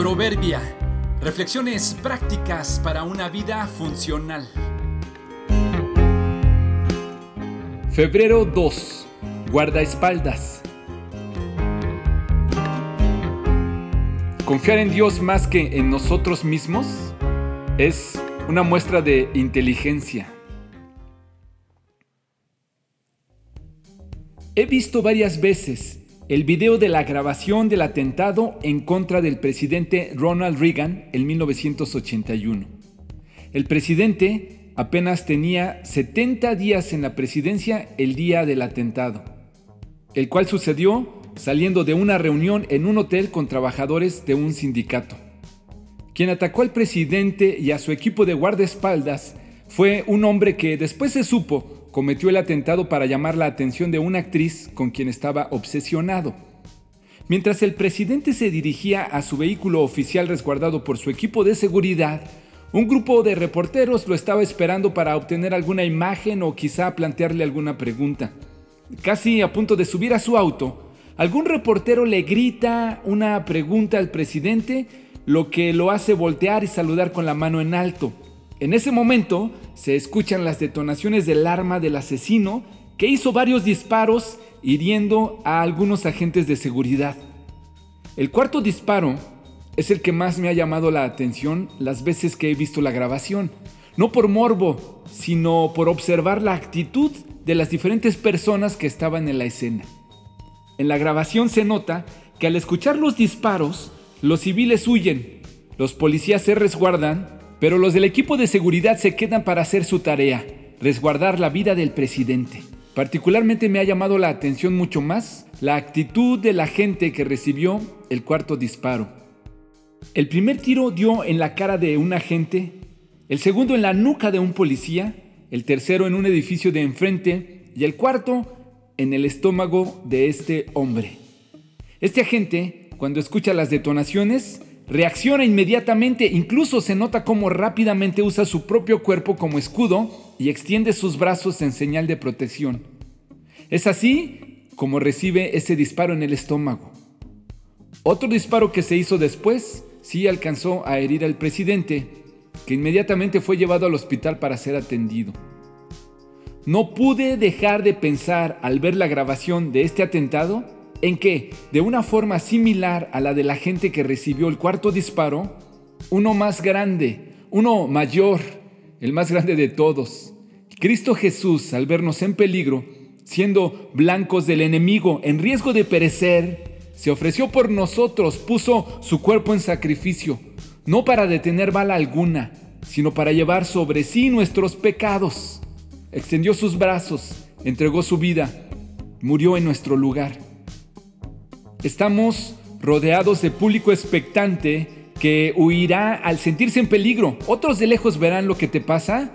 Proverbia. Reflexiones prácticas para una vida funcional. Febrero 2. Guardaespaldas. Confiar en Dios más que en nosotros mismos es una muestra de inteligencia. He visto varias veces el video de la grabación del atentado en contra del presidente Ronald Reagan en 1981. El presidente apenas tenía 70 días en la presidencia el día del atentado, el cual sucedió saliendo de una reunión en un hotel con trabajadores de un sindicato. Quien atacó al presidente y a su equipo de guardaespaldas fue un hombre que después se supo cometió el atentado para llamar la atención de una actriz con quien estaba obsesionado. Mientras el presidente se dirigía a su vehículo oficial resguardado por su equipo de seguridad, un grupo de reporteros lo estaba esperando para obtener alguna imagen o quizá plantearle alguna pregunta. Casi a punto de subir a su auto, algún reportero le grita una pregunta al presidente, lo que lo hace voltear y saludar con la mano en alto. En ese momento se escuchan las detonaciones del arma del asesino que hizo varios disparos hiriendo a algunos agentes de seguridad. El cuarto disparo es el que más me ha llamado la atención las veces que he visto la grabación, no por morbo, sino por observar la actitud de las diferentes personas que estaban en la escena. En la grabación se nota que al escuchar los disparos, los civiles huyen, los policías se resguardan pero los del equipo de seguridad se quedan para hacer su tarea, resguardar la vida del presidente. Particularmente me ha llamado la atención mucho más la actitud de la gente que recibió el cuarto disparo. El primer tiro dio en la cara de un agente, el segundo en la nuca de un policía, el tercero en un edificio de enfrente y el cuarto en el estómago de este hombre. Este agente, cuando escucha las detonaciones, Reacciona inmediatamente, incluso se nota cómo rápidamente usa su propio cuerpo como escudo y extiende sus brazos en señal de protección. Es así como recibe ese disparo en el estómago. Otro disparo que se hizo después sí alcanzó a herir al presidente, que inmediatamente fue llevado al hospital para ser atendido. No pude dejar de pensar al ver la grabación de este atentado en que, de una forma similar a la de la gente que recibió el cuarto disparo, uno más grande, uno mayor, el más grande de todos, Cristo Jesús, al vernos en peligro, siendo blancos del enemigo, en riesgo de perecer, se ofreció por nosotros, puso su cuerpo en sacrificio, no para detener bala alguna, sino para llevar sobre sí nuestros pecados. Extendió sus brazos, entregó su vida, murió en nuestro lugar. Estamos rodeados de público expectante que huirá al sentirse en peligro. Otros de lejos verán lo que te pasa,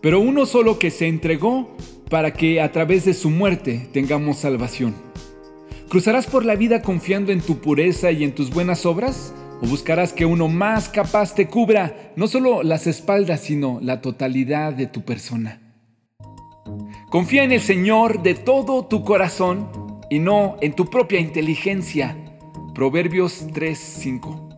pero uno solo que se entregó para que a través de su muerte tengamos salvación. ¿Cruzarás por la vida confiando en tu pureza y en tus buenas obras? ¿O buscarás que uno más capaz te cubra no solo las espaldas, sino la totalidad de tu persona? Confía en el Señor de todo tu corazón y no en tu propia inteligencia. Proverbios 3:5.